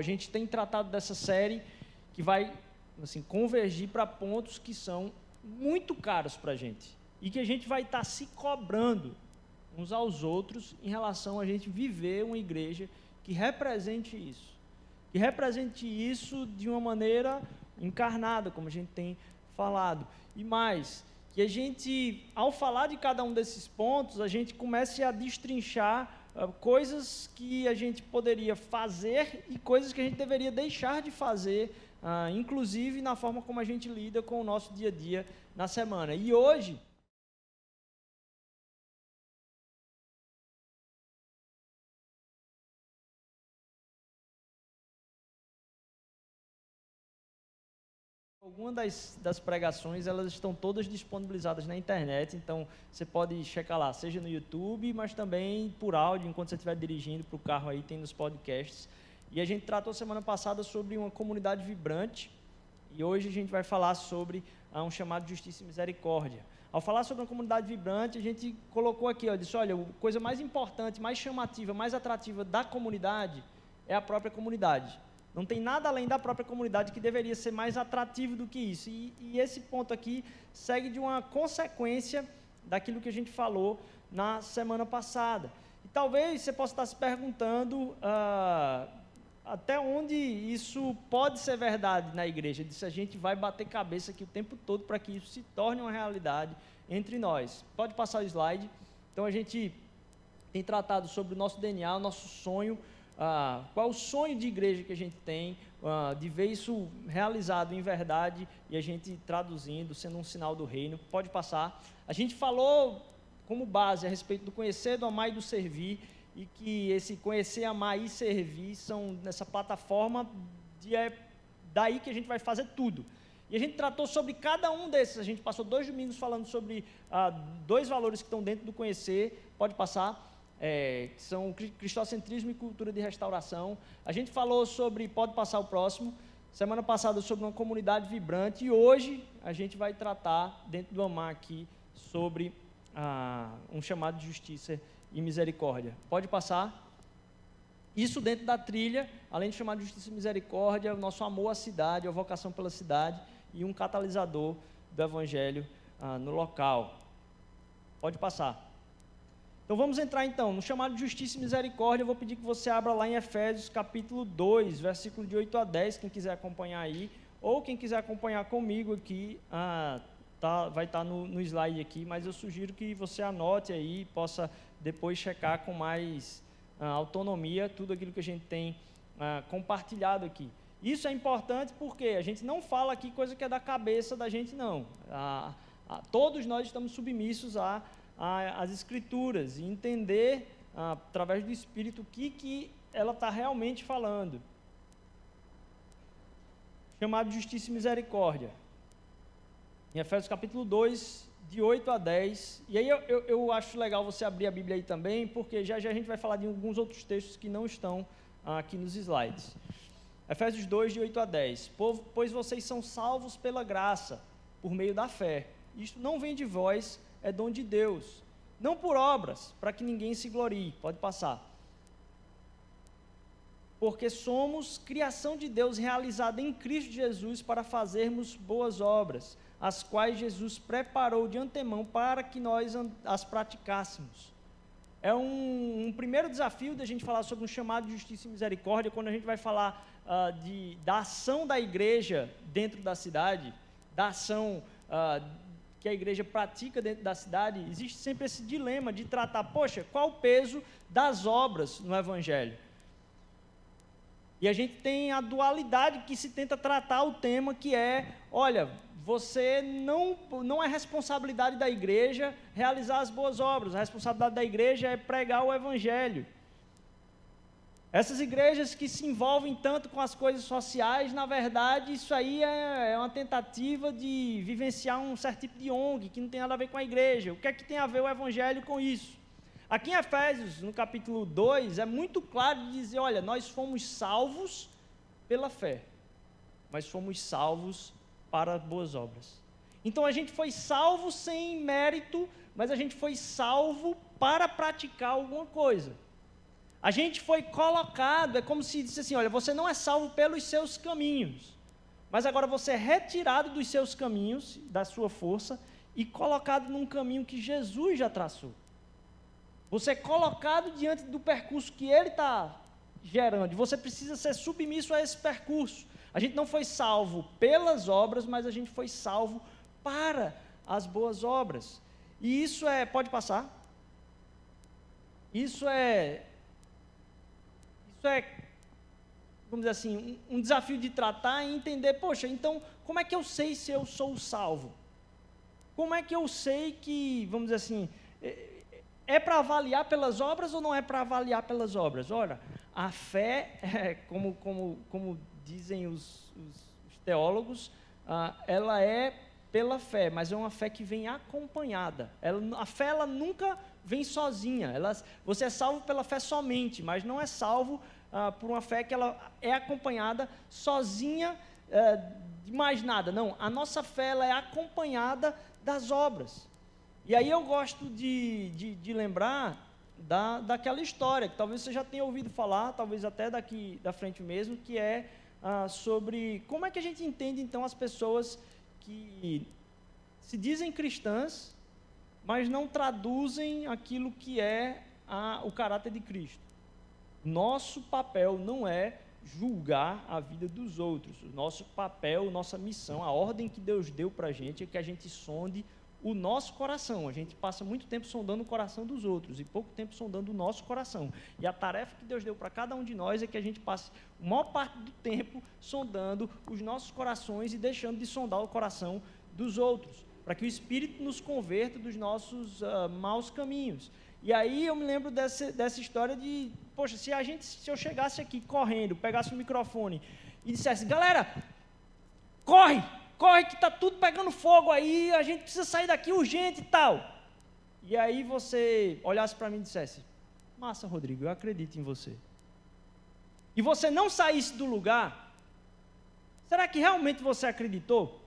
A gente tem tratado dessa série que vai assim, convergir para pontos que são muito caros para a gente e que a gente vai estar tá se cobrando uns aos outros em relação a gente viver uma igreja que represente isso. Que represente isso de uma maneira encarnada, como a gente tem falado. E mais, que a gente, ao falar de cada um desses pontos, a gente comece a destrinchar coisas que a gente poderia fazer e coisas que a gente deveria deixar de fazer, uh, inclusive na forma como a gente lida com o nosso dia a dia na semana. E hoje Algumas das, das pregações, elas estão todas disponibilizadas na internet, então você pode checar lá, seja no YouTube, mas também por áudio, enquanto você estiver dirigindo para o carro aí, tem nos podcasts. E a gente tratou semana passada sobre uma comunidade vibrante, e hoje a gente vai falar sobre ah, um chamado Justiça e Misericórdia. Ao falar sobre uma comunidade vibrante, a gente colocou aqui, ó, disse, olha, a coisa mais importante, mais chamativa, mais atrativa da comunidade é a própria comunidade. Não tem nada além da própria comunidade que deveria ser mais atrativo do que isso. E, e, esse ponto aqui segue de uma consequência daquilo que a gente falou na semana passada. E talvez você possa estar se perguntando ah, até onde isso pode ser verdade na igreja. Se a gente vai bater cabeça aqui o tempo todo para que isso se torne uma realidade entre nós. Pode passar o slide. Então a gente tem tratado sobre o nosso DNA, o nosso sonho ah, qual o sonho de igreja que a gente tem, ah, de ver isso realizado em verdade e a gente traduzindo, sendo um sinal do reino. Pode passar. A gente falou como base a respeito do conhecer, do amar e do servir, e que esse conhecer, amar e servir são nessa plataforma de é daí que a gente vai fazer tudo. E a gente tratou sobre cada um desses. A gente passou dois domingos falando sobre ah, dois valores que estão dentro do conhecer. Pode passar é, que são cristocentrismo e cultura de restauração. A gente falou sobre, pode passar o próximo, semana passada sobre uma comunidade vibrante e hoje a gente vai tratar, dentro do Amar aqui, sobre ah, um chamado de justiça e misericórdia. Pode passar? Isso dentro da trilha, além de chamar de justiça e misericórdia, o nosso amor à cidade, a vocação pela cidade e um catalisador do evangelho ah, no local. Pode passar. Então vamos entrar então no chamado justiça e misericórdia. Eu vou pedir que você abra lá em Efésios capítulo 2, versículo de 8 a 10, quem quiser acompanhar aí, ou quem quiser acompanhar comigo aqui, ah, tá, vai estar tá no, no slide aqui, mas eu sugiro que você anote aí possa depois checar com mais ah, autonomia tudo aquilo que a gente tem ah, compartilhado aqui. Isso é importante porque a gente não fala aqui coisa que é da cabeça da gente, não. Ah, ah, todos nós estamos submissos a as Escrituras e entender, através do Espírito, o que, que ela está realmente falando. Chamado justiça e misericórdia. Em Efésios capítulo 2, de 8 a 10. E aí eu, eu, eu, acho legal você abrir a Bíblia aí também, porque já já a gente vai falar de alguns outros textos que não estão ah, aqui nos slides. Efésios 2, de 8 a 10. Pois vocês são salvos pela graça, por meio da fé. Isto não vem de vós, é dom de Deus, não por obras, para que ninguém se glorie. Pode passar. Porque somos criação de Deus realizada em Cristo Jesus para fazermos boas obras, as quais Jesus preparou de antemão para que nós as praticássemos. É um, um primeiro desafio da gente falar sobre um chamado de justiça e misericórdia, quando a gente vai falar uh, de, da ação da igreja dentro da cidade, da ação uh, que a igreja pratica dentro da cidade, existe sempre esse dilema de tratar, poxa, qual o peso das obras no Evangelho? E a gente tem a dualidade que se tenta tratar o tema que é, olha, você não, não é responsabilidade da igreja realizar as boas obras, a responsabilidade da igreja é pregar o Evangelho. Essas igrejas que se envolvem tanto com as coisas sociais, na verdade, isso aí é, é, uma tentativa de vivenciar um certo tipo de ONG que não tem nada a ver com a igreja. O que é que tem a ver o evangelho com isso? Aqui em Efésios, no capítulo 2, é muito claro de dizer: olha, nós fomos salvos pela fé, mas fomos salvos para boas obras. Então a gente foi salvo sem mérito, mas a gente foi salvo para praticar alguma coisa. A gente foi colocado, é como se disse assim: olha, você não é salvo pelos seus caminhos, mas agora você é retirado dos seus caminhos, da sua força, e colocado num caminho que Jesus já traçou. Você é colocado diante do percurso que ele está gerando, e você precisa ser submisso a esse percurso. A gente não foi salvo pelas obras, mas a gente foi salvo para as boas obras. E isso é, pode passar? Isso é isso é, vamos dizer assim, um, um desafio de tratar e entender, poxa, então, como é que eu sei se eu sou salvo? Como é que eu sei que, vamos dizer assim, é, é para avaliar pelas obras ou não é para avaliar pelas obras? Olha, a fé, é, como, como, como dizem os, os, os teólogos, ah, ela é pela fé, mas é uma fé que vem acompanhada. Ela, a fé ela nunca vem sozinha. Ela, você é salvo pela fé somente, mas não é salvo ah, por uma fé que ela é acompanhada sozinha eh, de mais nada. Não, a nossa fé ela é acompanhada das obras. E aí eu gosto de, de, de lembrar da, daquela história, que talvez você já tenha ouvido falar, talvez até daqui da frente mesmo, que é ah, sobre como é que a gente entende então as pessoas que se dizem cristãs, mas não traduzem aquilo que é a, o caráter de Cristo. Nosso papel não é julgar a vida dos outros. Nosso papel, nossa missão, a ordem que Deus deu para a gente é que a gente sonde o nosso coração. A gente passa muito tempo sondando o coração dos outros e pouco tempo sondando o nosso coração. E a tarefa que Deus deu para cada um de nós é que a gente passe a maior parte do tempo sondando os nossos corações e deixando de sondar o coração dos outros para que o Espírito nos converta dos nossos uh, maus caminhos. E aí eu me lembro dessa, dessa história de, poxa, se a gente, se eu chegasse aqui correndo, pegasse o microfone e dissesse, galera, corre, corre que está tudo pegando fogo aí, a gente precisa sair daqui urgente e tal. E aí você olhasse para mim e dissesse, massa, Rodrigo, eu acredito em você. E você não saísse do lugar, será que realmente você acreditou?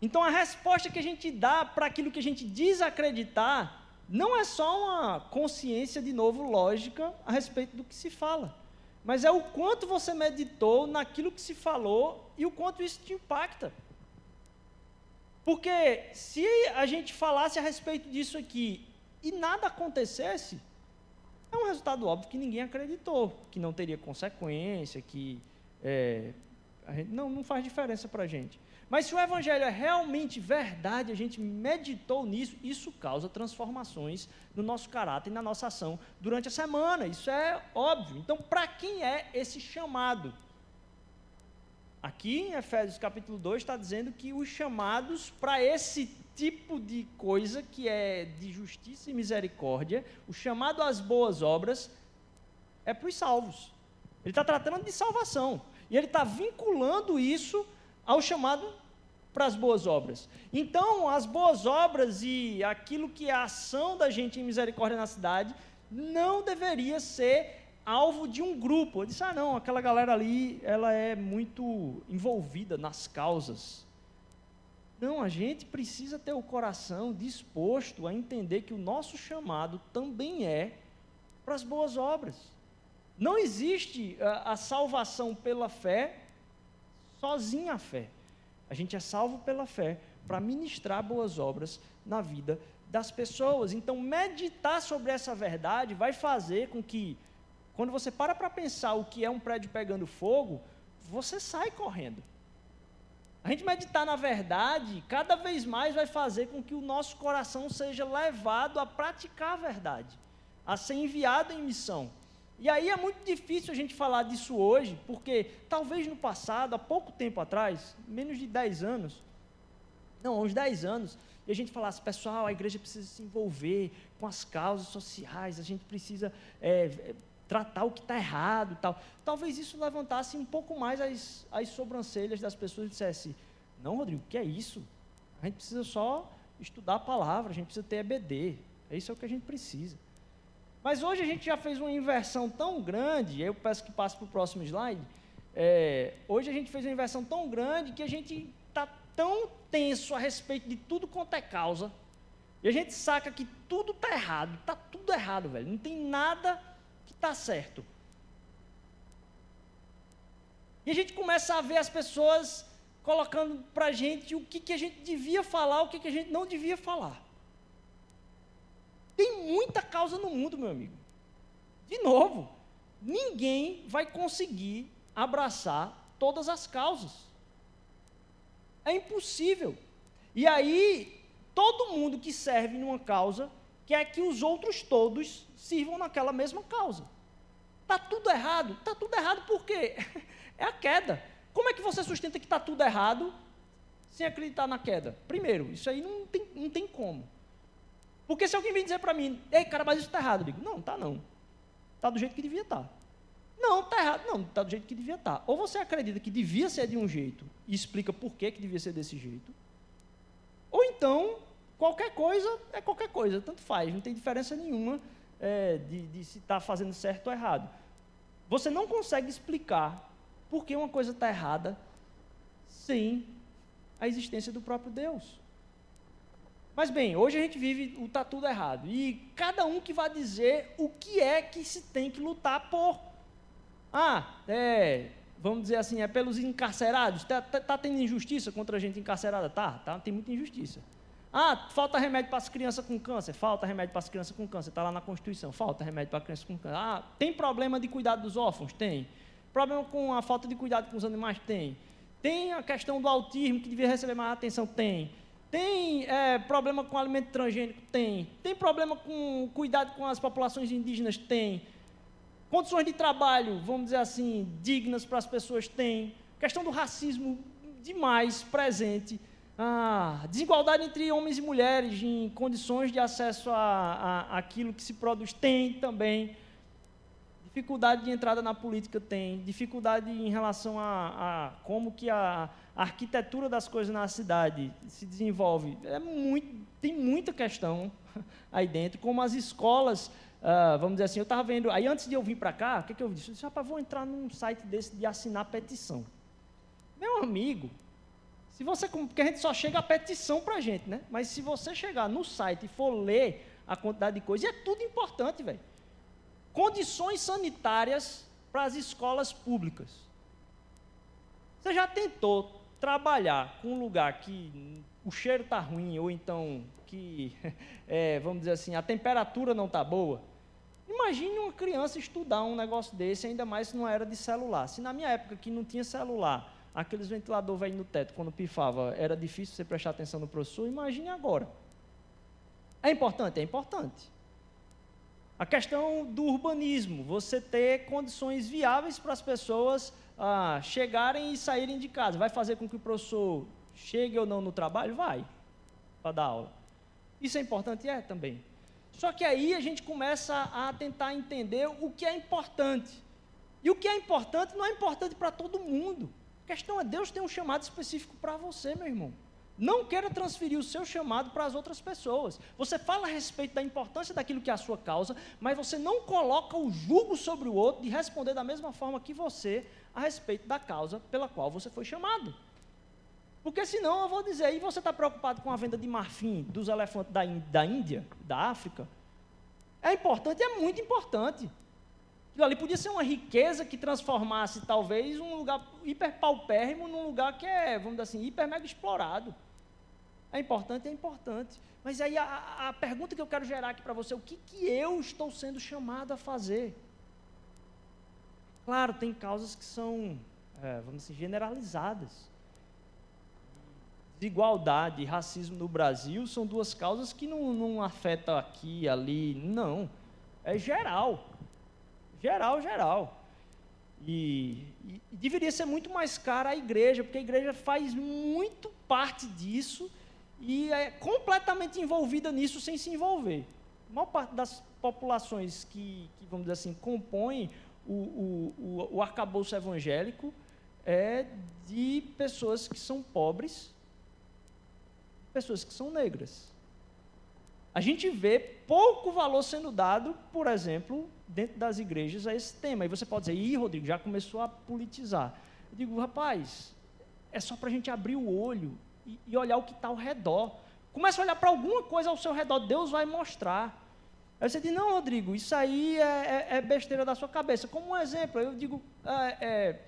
Então a resposta que a gente dá para aquilo que a gente diz acreditar não é só uma consciência, de novo, lógica a respeito do que se fala, mas é o quanto você meditou naquilo que se falou e o quanto isso te impacta. Porque se a gente falasse a respeito disso aqui e nada acontecesse, é um resultado óbvio que ninguém acreditou, que não teria consequência, que é, não, não faz diferença para a gente. Mas se o evangelho é realmente verdade, a gente meditou nisso, isso causa transformações no nosso caráter e na nossa ação durante a semana. Isso é óbvio. Então, para quem é esse chamado? Aqui em Efésios capítulo 2 está dizendo que os chamados para esse tipo de coisa que é de justiça e misericórdia, o chamado às boas obras, é para os salvos. Ele está tratando de salvação. E ele está vinculando isso ao chamado para as boas obras. Então, as boas obras e aquilo que é a ação da gente em misericórdia na cidade não deveria ser alvo de um grupo. Eu disse: "Ah, não, aquela galera ali, ela é muito envolvida nas causas". Não, a gente precisa ter o coração disposto a entender que o nosso chamado também é para as boas obras. Não existe a, ah, a salvação pela fé sozinha a fé. A gente é salvo pela fé para ministrar boas obras na vida das pessoas. Então, meditar sobre essa verdade vai fazer com que, quando você para para pensar o que é um prédio pegando fogo, você sai correndo. A gente meditar na verdade, cada vez mais vai fazer com que o nosso coração seja levado a praticar a verdade, a ser enviado em missão. E aí é muito difícil a gente falar disso hoje, porque talvez no passado, há pouco tempo atrás, menos de 10 anos, não, uns 10 anos, e a gente falasse, pessoal, a igreja precisa se envolver com as causas sociais, a gente precisa é, tratar o que está errado tal. Talvez isso levantasse um pouco mais as, as sobrancelhas das pessoas e dissesse, não, Rodrigo, o que é isso? A gente precisa só estudar a palavra, a gente precisa ter EBD, é isso é o que a gente precisa. Mas hoje a gente já fez uma inversão tão grande, eu peço que passe para o próximo slide. É, hoje a gente fez uma inversão tão grande que a gente está tão tenso a respeito de tudo quanto é causa, E a gente saca que tudo está errado, está tudo errado, velho. Não tem nada que está certo. E a gente começa a ver as pessoas colocando para a gente o que, que a gente devia falar, o que, que a gente não devia falar. Tem muita causa no mundo, meu amigo. De novo, ninguém vai conseguir abraçar todas as causas. É impossível. E aí, todo mundo que serve numa causa quer que os outros todos sirvam naquela mesma causa. Está tudo errado? Está tudo errado por quê? É a queda. Como é que você sustenta que está tudo errado sem acreditar na queda? Primeiro, isso aí não tem, não tem como. Porque se alguém vem dizer para mim, ei, cara, mas isso está errado, eu digo, não, está não. Está do jeito que devia estar. Tá. Não, está errado. Não, está do jeito que devia estar. Tá. Ou você acredita que devia ser de um jeito e explica por que, que devia ser desse jeito. Ou então, qualquer coisa é qualquer coisa, tanto faz, não tem diferença nenhuma é, de, de se está fazendo certo ou errado. Você não consegue explicar por que uma coisa está errada sem a existência do próprio Deus. Mas bem, hoje a gente vive o está tudo errado. E cada um que vai dizer o que é que se tem que lutar por. Ah, é, vamos dizer assim, é pelos encarcerados. Está tá, tá tendo injustiça contra a gente encarcerada? Tá, tá, tem muita injustiça. Ah, falta remédio para as crianças com câncer? Falta remédio para as crianças com câncer. Está lá na Constituição. Falta remédio para as crianças com câncer. Ah, tem problema de cuidado dos órfãos? Tem. Problema com a falta de cuidado com os animais? Tem. Tem a questão do autismo, que devia receber mais atenção? Tem. Tem é, problema com alimento transgênico? Tem. Tem problema com cuidado com as populações indígenas? Tem. Condições de trabalho, vamos dizer assim, dignas para as pessoas? Tem. Questão do racismo demais presente. Ah, desigualdade entre homens e mulheres em condições de acesso a, a, aquilo que se produz? Tem também. Dificuldade de entrada na política tem, dificuldade em relação a, a como que a, a, arquitetura das coisas na cidade se desenvolve. É muito, tem muita questão aí dentro, como as escolas, uh, vamos dizer assim, eu estava vendo, aí antes de eu vir para cá, o que, que eu disse? Eu disse, rapaz, vou entrar num site desse de assinar petição. Meu amigo, se você, porque a gente só chega a petição para a gente, né? Mas se você chegar no site e for ler a quantidade de coisas, é tudo importante, velho condições sanitárias para as escolas públicas. Você já tentou trabalhar com um lugar que o cheiro está ruim, ou então que, é, vamos dizer assim, a temperatura não está boa? Imagine uma criança estudar um negócio desse, ainda mais se não era de celular. Se na minha época que não tinha celular, aqueles ventilador velho no teto, quando pifava, era difícil você prestar atenção no professor, imagine agora. É importante? É importante. A questão do urbanismo, você ter condições viáveis para as pessoas ah, chegarem e saírem de casa. Vai fazer com que o professor chegue ou não no trabalho? Vai, para dar aula. Isso é importante? É também. Só que aí a gente começa a tentar entender o que é importante. E o que é importante não é importante para todo mundo. A questão é Deus tem um chamado específico para você, meu irmão. Não queira transferir o seu chamado para as outras pessoas. Você fala a respeito da importância daquilo que é a sua causa, mas você não coloca o jugo sobre o outro de responder da mesma forma que você a respeito da causa pela qual você foi chamado. Porque senão eu vou dizer, e você está preocupado com a venda de marfim dos elefantes da, da Índia, da África? É importante, é muito importante. Aquilo ali podia ser uma riqueza que transformasse talvez um lugar hiperpaupérrimo num lugar que é, vamos dizer assim, hiper mega explorado. É importante, é importante. Mas aí a, a pergunta que eu quero gerar aqui para você, o que, que eu estou sendo chamado a fazer? Claro, tem causas que são, é, vamos dizer, generalizadas. Desigualdade e racismo no Brasil são duas causas que não, não afetam aqui, ali, não. É geral. Geral, geral. E, e, e, deveria ser muito mais cara a igreja, porque a igreja faz muito parte disso e é completamente envolvida nisso sem se envolver. A maior parte das populações que, que vamos dizer assim, compõem o, o, o, o arcabouço evangélico é de pessoas que são pobres, pessoas que são negras. A gente vê pouco valor sendo dado, por exemplo, dentro das igrejas a esse tema. E você pode dizer, ih, Rodrigo, já começou a politizar. Eu digo, rapaz, é só para a gente abrir o olho e, e olhar o que está ao redor. Comece a olhar para alguma coisa ao seu redor, Deus vai mostrar. Aí você diz, não, Rodrigo, isso aí é, é, é besteira da sua cabeça. Como um exemplo, eu digo, é, é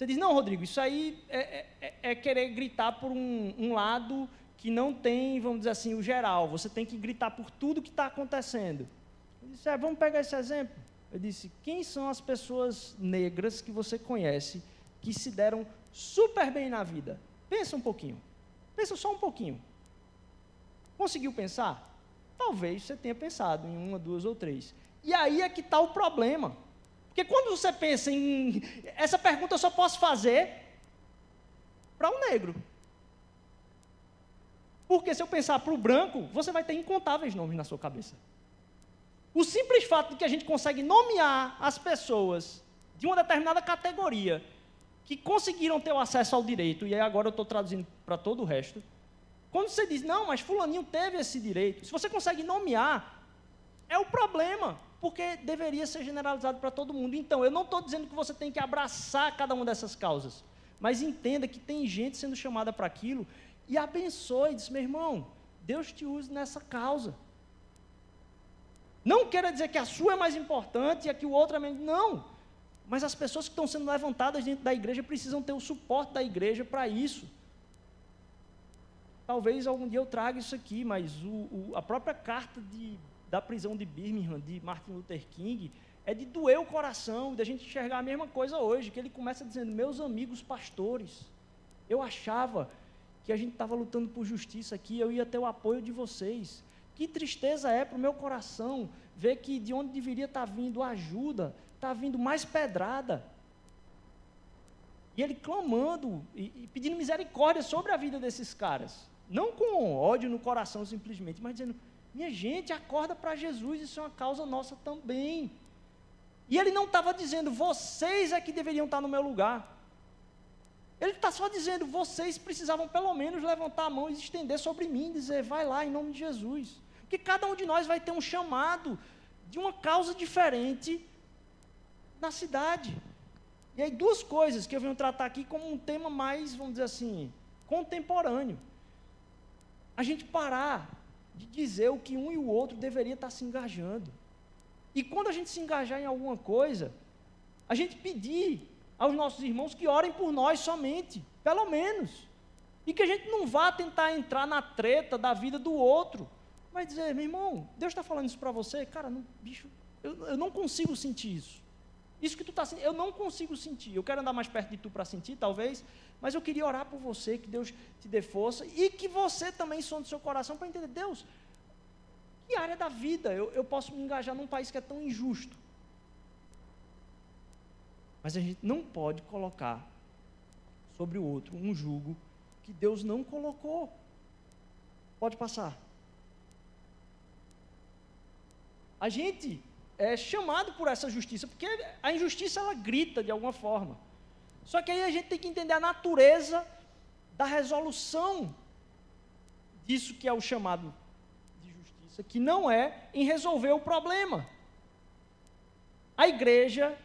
você diz, não, Rodrigo, isso aí é, é, é querer gritar por um, um, lado que não tem, vamos dizer assim, o geral. Você tem que gritar por tudo que está acontecendo. Eu disse, é, vamos pegar esse exemplo. Eu disse, quem são as pessoas negras que você conhece que se deram super bem na vida? Pensa um pouquinho. Pensa só um pouquinho. Conseguiu pensar? Talvez você tenha pensado em uma, duas ou três. E aí é que está o problema. Porque quando você pensa em. Essa pergunta eu só posso fazer para um negro. Porque se eu pensar para o branco, você vai ter incontáveis nomes na sua cabeça. O simples fato de que a gente consegue nomear as pessoas de uma determinada categoria que conseguiram ter o acesso ao direito, e aí agora eu estou traduzindo para todo o resto. Quando você diz, não, mas Fulaninho teve esse direito, se você consegue nomear, é o problema, porque deveria ser generalizado para todo mundo. Então, eu não estou dizendo que você tem que abraçar cada uma dessas causas, mas entenda que tem gente sendo chamada para aquilo e abençoe, diz, meu irmão, Deus te use nessa causa. Não queira dizer que a sua é mais importante e a que o outro é menos. Não. Mas as pessoas que estão sendo levantadas dentro da igreja precisam ter o suporte da igreja para isso. Talvez algum dia eu traga isso aqui, mas o, o, a própria carta de, da prisão de Birmingham, de Martin Luther King, é de doer o coração, da gente enxergar a mesma coisa hoje, que ele começa dizendo: Meus amigos pastores, eu achava que a gente estava lutando por justiça aqui, eu ia ter o apoio de vocês. Que tristeza é para o meu coração ver que de onde deveria estar tá vindo ajuda, está vindo mais pedrada. E ele clamando e, e, pedindo misericórdia sobre a vida desses caras. Não com ódio no coração simplesmente, mas dizendo: minha gente, acorda para Jesus, isso é uma causa nossa também. E ele não estava dizendo, vocês é que deveriam estar no meu lugar. Ele está só dizendo, vocês precisavam pelo menos levantar a mão e estender sobre mim, dizer, vai lá em nome de Jesus. Porque cada um de nós vai ter um chamado de uma causa diferente na cidade. E aí, duas coisas que eu venho tratar aqui como um tema mais, vamos dizer assim, contemporâneo. A gente parar de dizer o que um e o outro deveria estar se engajando. E quando a gente se engajar em alguma coisa, a gente pedir aos nossos irmãos que orem por nós somente, pelo menos. E que a gente não vá tentar entrar na treta da vida do outro vai dizer, meu irmão, Deus está falando isso para você? Cara, não, bicho, eu, eu não consigo sentir isso. Isso que tu está sentindo, eu não consigo sentir. Eu quero andar mais perto de tu para sentir, talvez, mas eu queria orar por você, que Deus te dê força e que você também sonhe seu coração para entender, Deus, que área da vida eu, eu posso me engajar num país que é tão injusto? Mas a gente não pode colocar sobre o outro um jugo que Deus não colocou. Pode passar. a gente é chamado por essa justiça, porque a injustiça ela grita de alguma forma. Só que aí a gente tem que entender a natureza da resolução disso que é o chamado de justiça, que não é em resolver o problema. A igreja,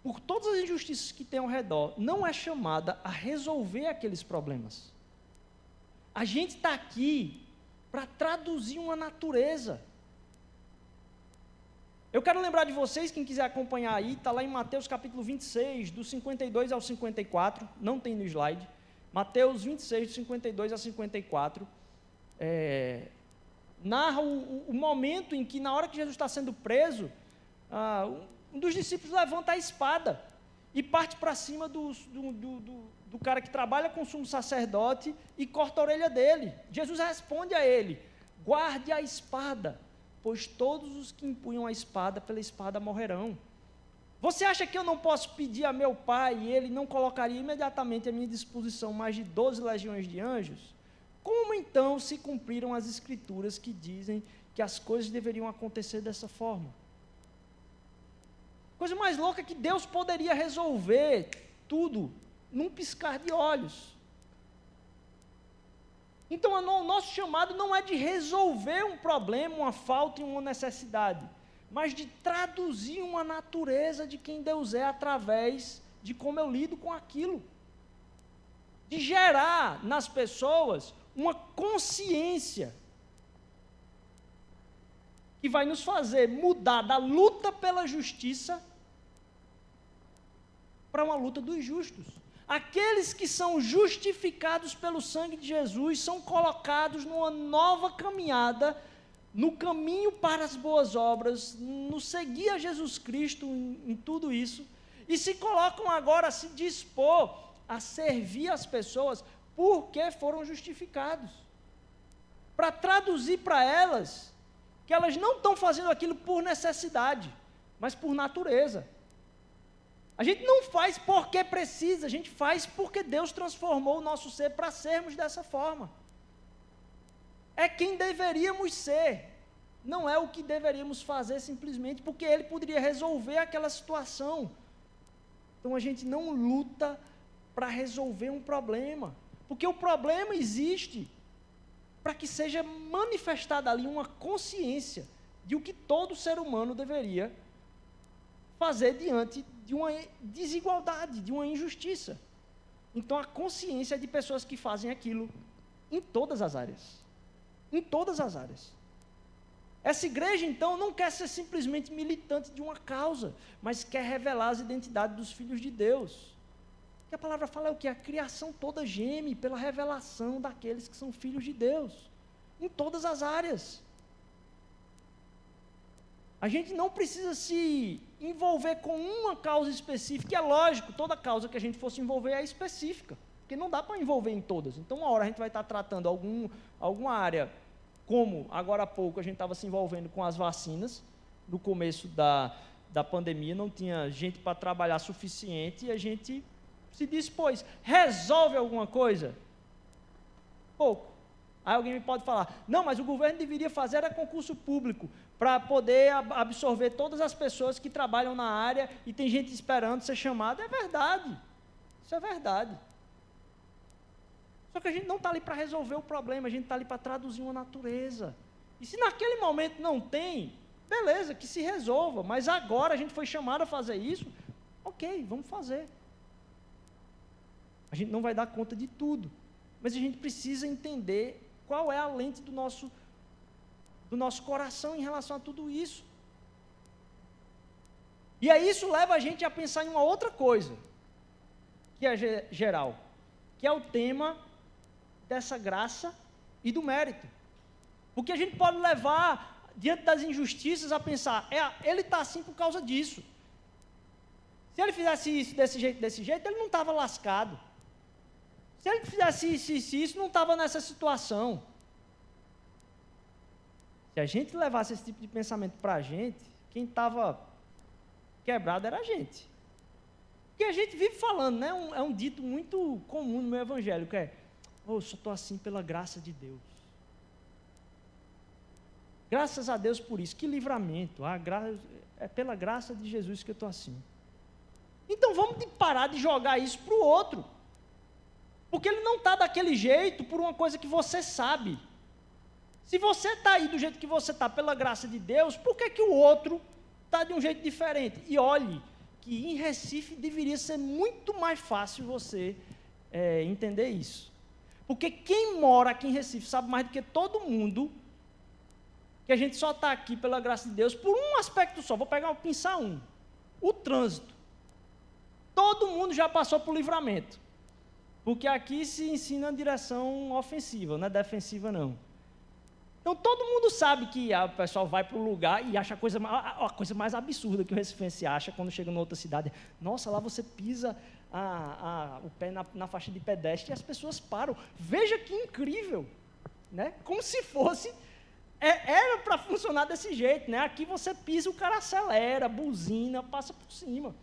por todas as injustiças que tem ao redor, não é chamada a resolver aqueles problemas. A gente está aqui para traduzir uma natureza. Eu quero lembrar de vocês, quem quiser acompanhar aí, está lá em Mateus capítulo 26, do 52 ao 54, não tem no slide. Mateus 26, do 52 a 54, é, narra o, o, momento em que, na hora que Jesus está sendo preso, ah, um dos discípulos levanta a espada e parte para cima do, do, do, do, cara que trabalha com o sumo sacerdote e corta a orelha dele. Jesus responde a ele: guarde a espada pois todos os que empunham a espada pela espada morrerão. Você acha que eu não posso pedir a meu pai e ele não colocaria imediatamente à minha disposição mais de 12 legiões de anjos? Como então se cumpriram as escrituras que dizem que as coisas deveriam acontecer dessa forma? Coisa mais louca é que Deus poderia resolver tudo num piscar de olhos. Então, o nosso chamado não é de resolver um problema, uma falta e uma necessidade, mas de traduzir uma natureza de quem Deus é através de como eu lido com aquilo. De gerar nas pessoas uma consciência que vai nos fazer mudar da luta pela justiça para uma luta dos justos. Aqueles que são justificados pelo sangue de Jesus são colocados numa nova caminhada, no caminho para as boas obras, no seguir a Jesus Cristo em, em tudo isso, e se colocam agora a se dispor a servir as pessoas porque foram justificados. Para traduzir para elas que elas não estão fazendo aquilo por necessidade, mas por natureza. A gente não faz porque precisa, a gente faz porque Deus transformou o nosso ser para sermos dessa forma. É quem deveríamos ser, não é o que deveríamos fazer simplesmente porque Ele poderia resolver aquela situação. Então a gente não luta para resolver um problema, porque o problema existe para que seja manifestada ali uma consciência de o que todo ser humano deveria fazer diante de uma desigualdade, de uma injustiça. Então, a consciência de pessoas que fazem aquilo em todas as áreas. Em todas as áreas. Essa igreja, então, não quer ser simplesmente militante de uma causa, mas quer revelar as identidades dos filhos de Deus. Que a palavra fala é o que? A criação toda geme pela revelação daqueles que são filhos de Deus. Em todas as áreas. A gente não precisa se envolver com uma causa específica. E é lógico, toda causa que a gente fosse envolver é específica. Porque não dá para envolver em todas. Então, uma hora a gente vai estar tratando algum, alguma área, como agora há pouco a gente estava se envolvendo com as vacinas, no começo da, da pandemia, não tinha gente para trabalhar suficiente e a gente se dispôs. Resolve alguma coisa? Pouco. Aí alguém me pode falar, não, mas o governo deveria fazer era concurso público para poder absorver todas as pessoas que trabalham na área e tem gente esperando ser chamada. É verdade. Isso é verdade. Só que a gente não está ali para resolver o problema, a gente está ali para traduzir uma natureza. E se naquele momento não tem, beleza, que se resolva. Mas agora a gente foi chamado a fazer isso, ok, vamos fazer. A gente não vai dar conta de tudo. Mas a gente precisa entender qual é a lente do nosso, do nosso coração em relação a tudo isso? E aí isso leva a gente a pensar em uma outra coisa, que é geral, que é o tema dessa graça e do mérito. Porque a gente pode levar, diante das injustiças, a pensar, é, ele está assim por causa disso. Se ele fizesse isso desse jeito, desse jeito, ele não estava lascado. Se ele fizesse isso, isso, isso, não estava nessa situação. Se a gente levasse esse tipo de pensamento para a gente, quem estava quebrado era a gente. Porque a gente vive falando, né? Um, é um dito muito comum no meu evangelho, que é, oh, eu só estou assim pela graça de Deus. Graças a Deus por isso. Que livramento. A gra... É pela graça de Jesus que eu estou assim. Então vamos parar de jogar isso para o outro. Porque ele não está daquele jeito por uma coisa que você sabe. Se você está aí do jeito que você está, pela graça de Deus, por que, que o outro está de um jeito diferente? E olhe que em Recife deveria ser muito mais fácil você é, entender isso. Porque quem mora aqui em Recife sabe mais do que todo mundo que a gente só está aqui pela graça de Deus por um aspecto só. Vou pegar, pensar um: o trânsito. Todo mundo já passou por livramento. Porque aqui se ensina a direção ofensiva, não é defensiva não. Então todo mundo sabe que o pessoal vai para o lugar e acha a coisa, a, a coisa mais absurda que o recifense acha quando chega em outra cidade. Nossa, lá você pisa a, a, o pé na, na, faixa de pedestre e as pessoas param. Veja que incrível, né? Como se fosse é, era para funcionar desse jeito, né? Aqui você pisa, o cara acelera, buzina, passa por cima.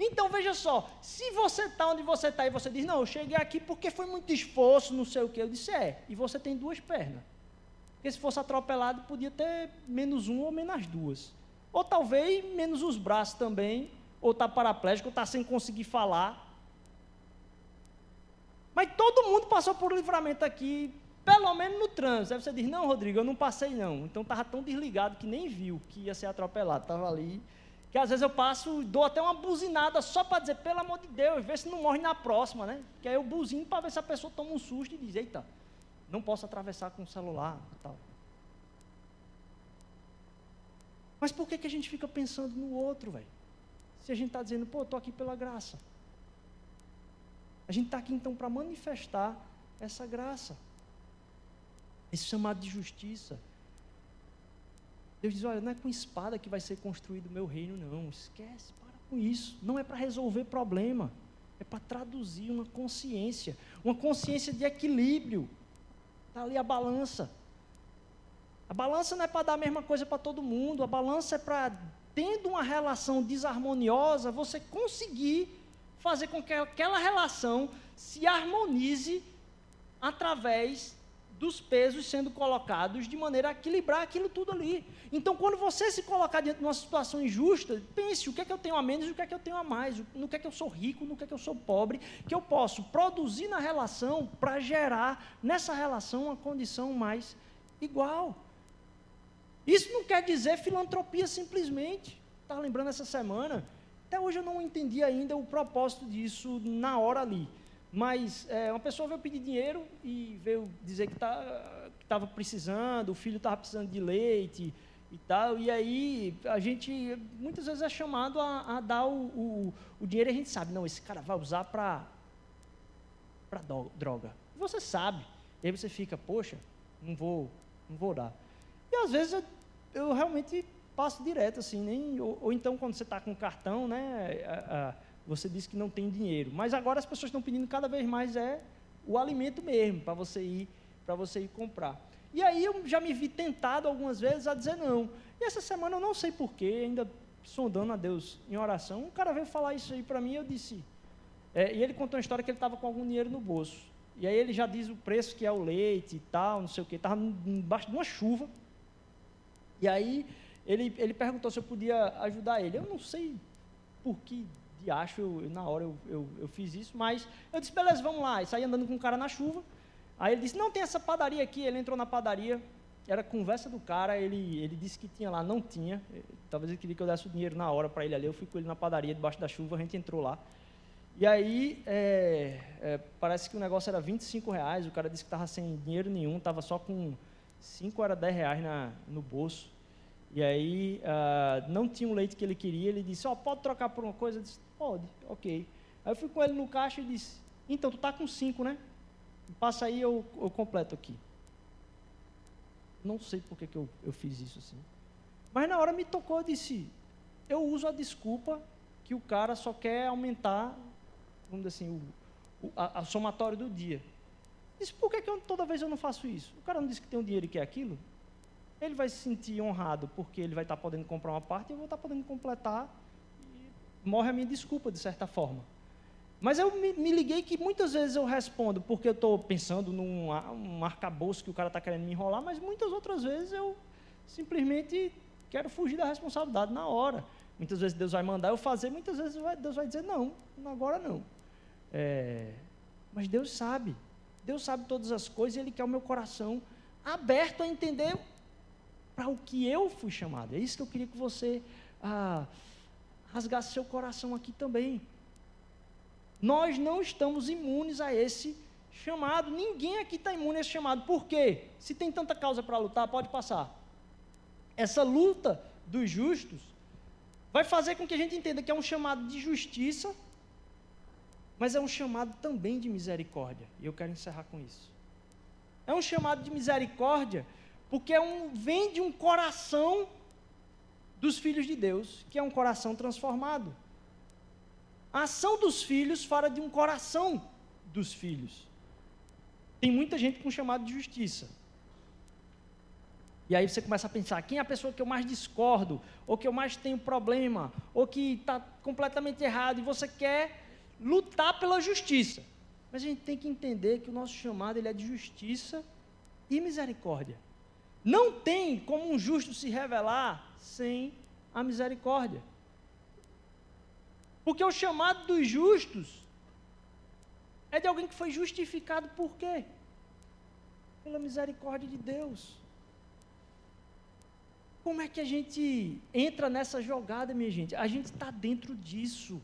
Então veja só, se você está onde você está e você diz, não, eu cheguei aqui porque foi muito esforço, não sei o que, eu disse, é, e você tem duas pernas. Porque se fosse atropelado, podia ter menos um ou menos duas. Ou talvez menos os braços também, ou está paraplégico, ou está sem conseguir falar. Mas todo mundo passou por livramento aqui, pelo menos no trânsito. Aí você diz, não, Rodrigo, eu não passei não. Então estava tão desligado que nem viu que ia ser atropelado. Estava ali que às vezes eu passo, dou até uma buzinada só para dizer, pelo amor de Deus, vê se não morre na próxima, né? Que aí eu buzino para ver se a pessoa toma um susto e diz, eita, não posso atravessar com o celular tal. Mas por que, que a gente fica pensando no outro, velho? Se a gente está dizendo, pô, estou aqui pela graça. A gente está aqui então para manifestar essa graça. Esse chamado de justiça. Deus diz: olha, não é com espada que vai ser construído o meu reino, não. Esquece, para com isso. Não é para resolver problema. É para traduzir uma consciência. Uma consciência de equilíbrio. Está ali a balança. A balança não é para dar a mesma coisa para todo mundo. A balança é para, tendo uma relação desarmoniosa, você conseguir fazer com que aquela relação se harmonize através dos pesos sendo colocados de maneira a equilibrar aquilo tudo ali. Então, quando você se colocar diante de uma situação injusta, pense o que é que eu tenho a menos e o que é que eu tenho a mais, no que é que eu sou rico, no que é que eu sou pobre, que eu posso produzir na relação para gerar nessa relação uma condição mais igual. Isso não quer dizer filantropia simplesmente. Estava lembrando essa semana, até hoje eu não entendi ainda o propósito disso na hora ali. Mas é, uma pessoa veio pedir dinheiro e veio dizer que tá, estava precisando, o filho estava precisando de leite e tal. E aí a gente muitas vezes é chamado a, a dar o, o, o, dinheiro e a gente sabe, não, esse cara vai usar para droga. Você sabe. E aí você fica, poxa, não vou, não vou dar. E às vezes eu, eu realmente passo direto assim, nem, ou, ou então quando você está com cartão, né? A, a, você disse que não tem dinheiro. Mas agora as pessoas estão pedindo cada vez mais é o alimento mesmo para você ir para você ir comprar. E aí eu já me vi tentado algumas vezes a dizer não. E essa semana eu não sei porquê, ainda sondando a Deus em oração, um cara veio falar isso aí para mim e eu disse. É, e ele contou uma história que ele estava com algum dinheiro no bolso. E aí ele já diz o preço que é o leite e tal, não sei o que. Estava embaixo de uma chuva. E aí ele, ele perguntou se eu podia ajudar ele. Eu não sei por que de acho, eu, na hora eu, eu, eu, fiz isso, mas eu disse, beleza, vamos lá. E saí andando com um cara na chuva. Aí ele disse, não, tem essa padaria aqui. Ele entrou na padaria, era conversa do cara, ele, ele disse que tinha lá, não tinha. Talvez ele queria que eu desse o dinheiro na hora para ele ali. Eu fui com ele na padaria, debaixo da chuva, a gente entrou lá. E aí, é, é, parece que o negócio era 25 reais, o cara disse que estava sem dinheiro nenhum, estava só com 5 era 10 reais na, no bolso. E aí, uh, não tinha o leite que ele queria, ele disse, ó, oh, pode trocar por uma coisa? Eu disse, Pode, ok. Aí eu fui com ele no caixa e disse, então, tu tá com cinco, né? Passa aí, eu, eu completo aqui. Não sei por que, que eu, eu fiz isso assim. Mas na hora me tocou, eu disse, eu uso a desculpa que o cara só quer aumentar, vamos dizer assim, o, o a, a somatório do dia. Disse, por que, que eu, toda vez eu não faço isso? O cara não disse que tem um dinheiro e quer aquilo? Ele vai se sentir honrado porque ele vai estar podendo comprar uma parte e eu vou estar podendo completar morre a minha desculpa, de certa forma. Mas eu me, me liguei que muitas vezes eu respondo porque eu estou pensando num um arcabouço que o cara está querendo me enrolar, mas muitas outras vezes eu simplesmente quero fugir da responsabilidade na hora. Muitas vezes Deus vai mandar eu fazer, muitas vezes Deus vai dizer não, agora não. É, mas Deus sabe, Deus sabe todas as coisas e Ele quer o meu coração aberto a entender para o que eu fui chamado. É isso que eu queria que você ah, rasgasse seu coração aqui também. Nós não estamos imunes a esse chamado. Ninguém aqui está imune a esse chamado. Por quê? Se tem tanta causa para lutar, pode passar. Essa luta dos justos vai fazer com que a gente entenda que é um chamado de justiça, mas é um chamado também de misericórdia. E eu quero encerrar com isso. É um chamado de misericórdia, porque é um, vem de um coração dos filhos de Deus, que é um coração transformado. A ação dos filhos fala de um coração dos filhos. Tem muita gente com chamado de justiça. E aí você começa a pensar, quem é a pessoa que eu mais discordo, ou que eu mais tenho problema, ou que está completamente errado, e você quer lutar pela justiça. Mas a gente tem que entender que o nosso chamado ele é de justiça e misericórdia. Não tem como um justo se revelar sem a misericórdia. Porque o chamado dos justos é de alguém que foi justificado por quê? Pela misericórdia de Deus. Como é que a gente entra nessa jogada, minha gente? A gente está dentro disso.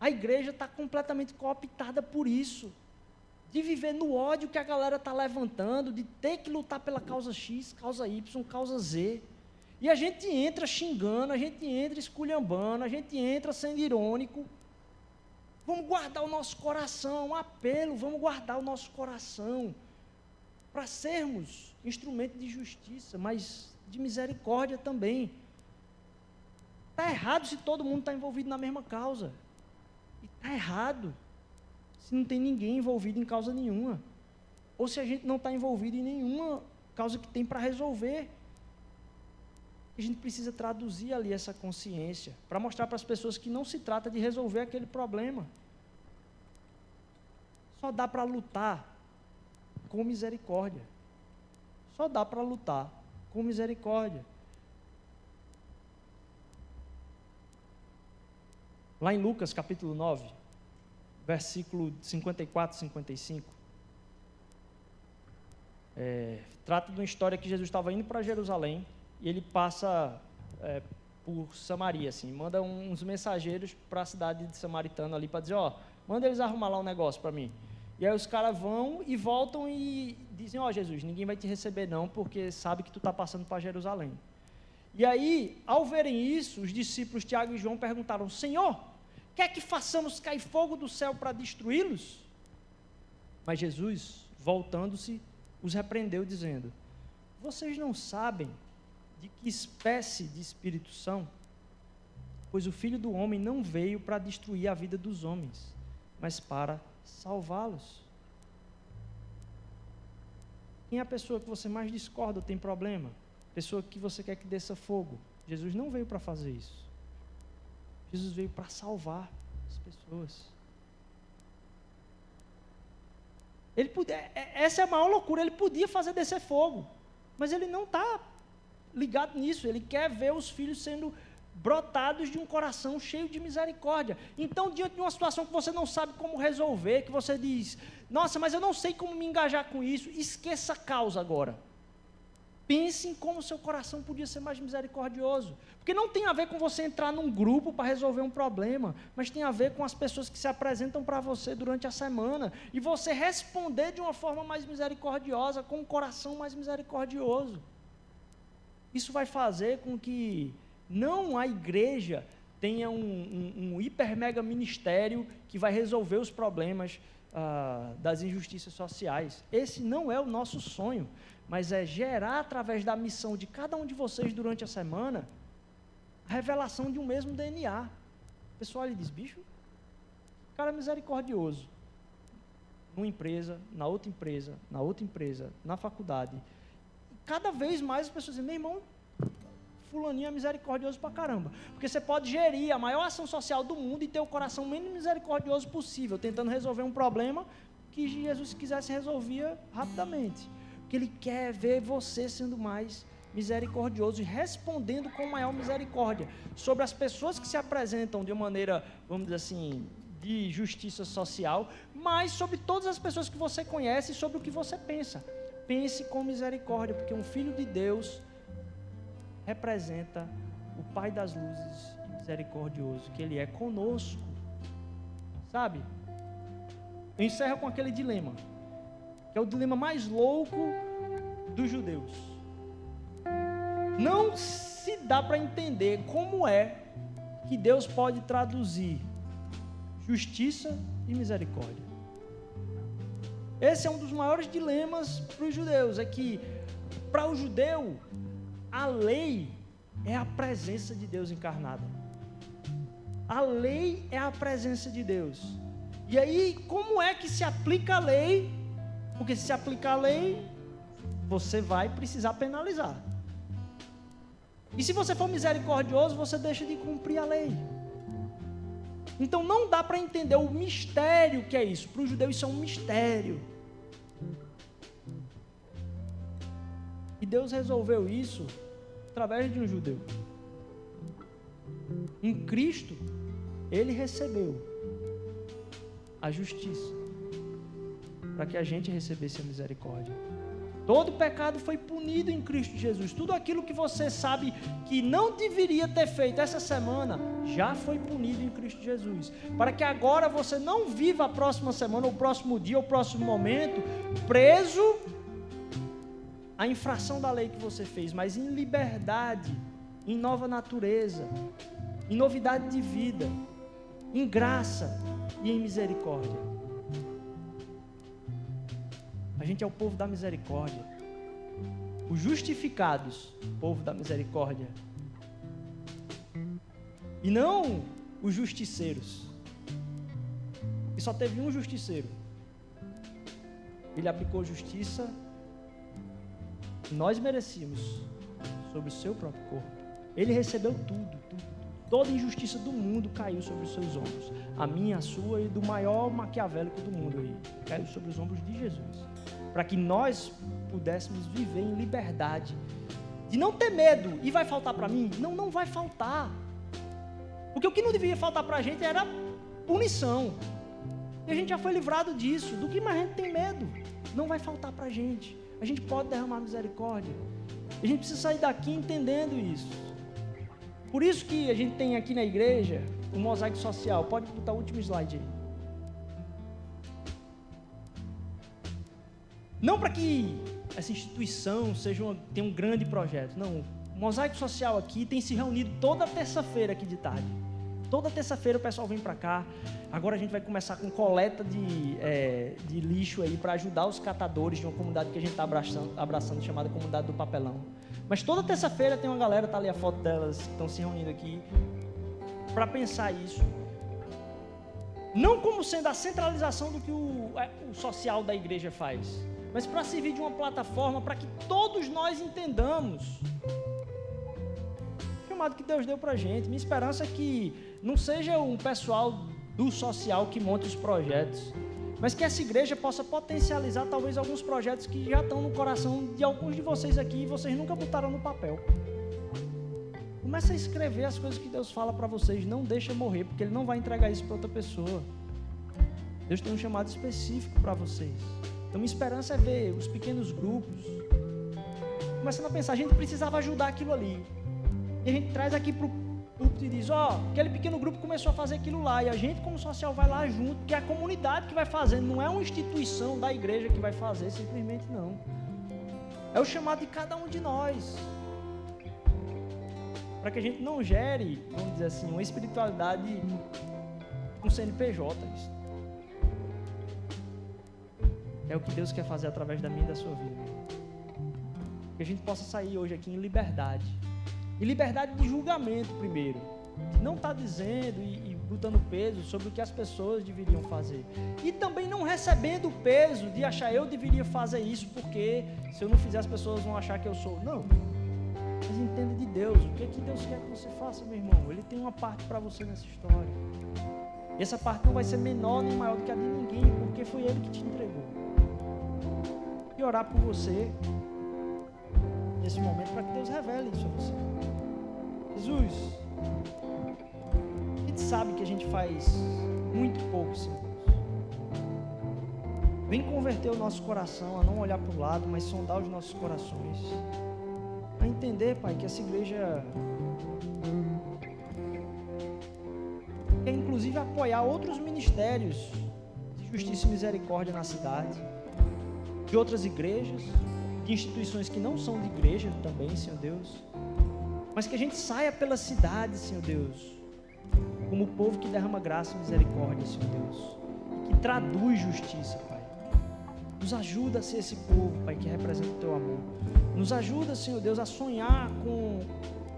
A igreja está completamente cooptada por isso. De viver no ódio que a galera está levantando, de ter que lutar pela causa X, causa Y, causa Z. E a gente entra xingando, a gente entra esculhambando, a gente entra sendo irônico. Vamos guardar o nosso coração, um apelo, vamos guardar o nosso coração para sermos instrumento de justiça, mas de misericórdia também. Está errado se todo mundo está envolvido na mesma causa. E está errado se não tem ninguém envolvido em causa nenhuma. Ou se a gente não está envolvido em nenhuma causa que tem para resolver. A gente precisa traduzir ali essa consciência para mostrar para as pessoas que não se trata de resolver aquele problema. Só dá para lutar com misericórdia. Só dá para lutar com misericórdia. Lá em Lucas capítulo 9, versículo 54 e 55. É, trata de uma história que Jesus estava indo para Jerusalém e ele passa é, por Samaria, assim, manda uns mensageiros para a cidade de Samaritano ali para dizer, ó, manda eles arrumar lá um negócio para mim. E aí os caras vão e voltam e dizem, ó Jesus, ninguém vai te receber não, porque sabe que tu está passando para Jerusalém. E aí, ao verem isso, os discípulos Tiago e João perguntaram, Senhor, Quer que façamos cair fogo do céu para destruí-los? Mas Jesus, voltando-se, os repreendeu, dizendo: Vocês não sabem de que espécie de espírito são? Pois o filho do homem não veio para destruir a vida dos homens, mas para salvá-los. Quem é a pessoa que você mais discorda ou tem problema? Pessoa que você quer que desça fogo. Jesus não veio para fazer isso. Jesus veio para salvar as pessoas. Ele podia, é, essa é a maior loucura. Ele podia fazer descer fogo, mas ele não está ligado nisso. Ele quer ver os filhos sendo brotados de um coração cheio de misericórdia. Então, diante de uma situação que você não sabe como resolver, que você diz: Nossa, mas eu não sei como me engajar com isso, esqueça a causa agora. Pense em como seu coração podia ser mais misericordioso. Porque não tem a ver com você entrar num grupo para resolver um problema, mas tem a ver com as pessoas que se apresentam para você durante a semana e você responder de uma forma mais misericordiosa, com um coração mais misericordioso. Isso vai fazer com que não a igreja tenha um, um, um hiper mega ministério que vai resolver os problemas ah, das injustiças sociais. Esse não é o nosso sonho mas é gerar através da missão de cada um de vocês durante a semana a revelação de um mesmo DNA. O pessoal ele diz, bicho, cara misericordioso. Numa empresa, na outra empresa, na outra empresa, na faculdade. Cada vez mais as pessoas dizem, meu irmão, fulaninho é misericordioso pra caramba. Porque você pode gerir a maior ação social do mundo e ter o coração menos misericordioso possível, tentando resolver um problema que Jesus, se quisesse, resolvia rapidamente que Ele quer ver você sendo mais misericordioso e respondendo com maior misericórdia sobre as pessoas que se apresentam de uma maneira, vamos dizer assim, de justiça social, mas sobre todas as pessoas que você conhece e sobre o que você pensa. Pense com misericórdia, porque um filho de Deus representa o Pai das luzes e misericordioso que Ele é conosco. Sabe? Eu encerro com aquele dilema que é o dilema mais louco dos judeus. Não se dá para entender como é que Deus pode traduzir justiça e misericórdia. Esse é um dos maiores dilemas para os judeus, é que para o judeu a lei é a presença de Deus encarnada. A lei é a presença de Deus. E aí, como é que se aplica a lei porque se aplicar a lei, você vai precisar penalizar. E se você for misericordioso, você deixa de cumprir a lei. Então não dá para entender o mistério que é isso. Para o judeu isso é um mistério. Deus resolveu isso através de um judeu. Em Cristo, ele recebeu a justiça para que a gente recebesse a misericórdia. Todo pecado foi punido em Cristo Jesus. Tudo aquilo que você sabe que não deveria ter feito essa semana já foi punido em Cristo Jesus. Para que agora você não viva a próxima semana, o próximo dia, o próximo momento preso à infração da lei que você fez, mas em liberdade, em nova natureza, em novidade de vida, em graça e em misericórdia. A gente é o povo da misericórdia. Os justificados, povo da misericórdia. E não os justiceiros. E só teve um justiceiro. Ele aplicou justiça que nós merecíamos sobre o seu próprio corpo. Ele recebeu tudo, tudo. Toda injustiça do mundo caiu sobre os seus ombros. A minha, a sua e do maior maquiavélico do mundo aí. Caiu sobre os ombros de Jesus para que nós pudéssemos viver em liberdade, de não ter medo. E vai faltar para mim? Não, não vai faltar. Porque o que não devia faltar para a gente era punição. E a gente já foi livrado disso. Do que mais a gente tem medo? Não vai faltar para a gente. A gente pode derramar misericórdia. A gente precisa sair daqui entendendo isso. Por isso que a gente tem aqui na igreja o um mosaico social. Pode botar o último slide aí. Não para que essa instituição seja uma, tenha um grande projeto. Não. O Mosaico Social aqui tem se reunido toda terça-feira aqui de tarde. Toda terça-feira o pessoal vem para cá. Agora a gente vai começar com coleta de, é, de lixo aí para ajudar os catadores de uma comunidade que a gente está abraçando, abraçando, chamada Comunidade do Papelão. Mas toda terça-feira tem uma galera, tá ali a foto delas, que estão se reunindo aqui, para pensar isso. Não como sendo a centralização do que o, é, o social da igreja faz, mas para servir de uma plataforma para que todos nós entendamos chamado que Deus deu para gente. Minha esperança é que não seja um pessoal do social que monte os projetos, mas que essa igreja possa potencializar talvez alguns projetos que já estão no coração de alguns de vocês aqui e vocês nunca botaram no papel. Comece a escrever as coisas que Deus fala para vocês, não deixa morrer, porque Ele não vai entregar isso para outra pessoa. Deus tem um chamado específico para vocês. Então, minha esperança é ver os pequenos grupos começando a pensar, a gente precisava ajudar aquilo ali. E a gente traz aqui para o púlpito e diz, ó, oh, aquele pequeno grupo começou a fazer aquilo lá. E a gente, como social, vai lá junto, porque é a comunidade que vai fazendo, não é uma instituição da igreja que vai fazer, simplesmente não. É o chamado de cada um de nós. Para que a gente não gere, vamos dizer assim, uma espiritualidade com CNPJ. É o que Deus quer fazer através da minha e da sua vida. Que a gente possa sair hoje aqui em liberdade. E liberdade de julgamento, primeiro. Não estar tá dizendo e, e botando peso sobre o que as pessoas deveriam fazer. E também não recebendo o peso de achar eu deveria fazer isso porque se eu não fizer as pessoas vão achar que eu sou. Não. Mas entenda de Deus. O que é que Deus quer que você faça, meu irmão? Ele tem uma parte para você nessa história. E essa parte não vai ser menor nem maior do que a de ninguém, porque foi Ele que te entregou e orar por você nesse momento para que Deus revele isso a você. Jesus, a gente sabe que a gente faz muito pouco, Senhor. Vem converter o nosso coração a não olhar para o lado, mas sondar os nossos corações. A entender, Pai, que essa igreja quer inclusive apoiar outros ministérios de justiça e misericórdia na cidade de outras igrejas, de instituições que não são de igreja também, Senhor Deus. Mas que a gente saia pela cidade, Senhor Deus, como o povo que derrama graça e misericórdia, Senhor Deus, que traduz justiça, Pai. Nos ajuda a ser esse povo, Pai, que representa o Teu amor. Nos ajuda, Senhor Deus, a sonhar com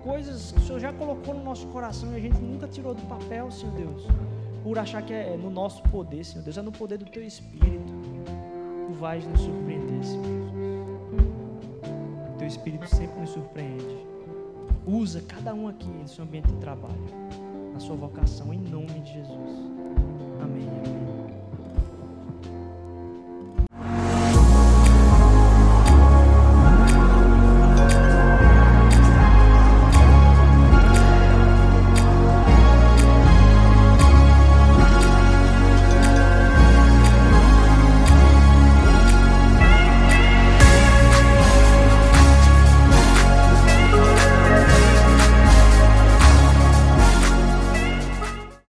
coisas que o Senhor já colocou no nosso coração e a gente nunca tirou do papel, Senhor Deus, por achar que é no nosso poder, Senhor Deus, é no poder do Teu Espírito tu vais nos surpreender, Senhor Jesus. Teu Espírito sempre nos surpreende. Usa cada um aqui no seu ambiente de trabalho, na sua vocação, em nome de Jesus.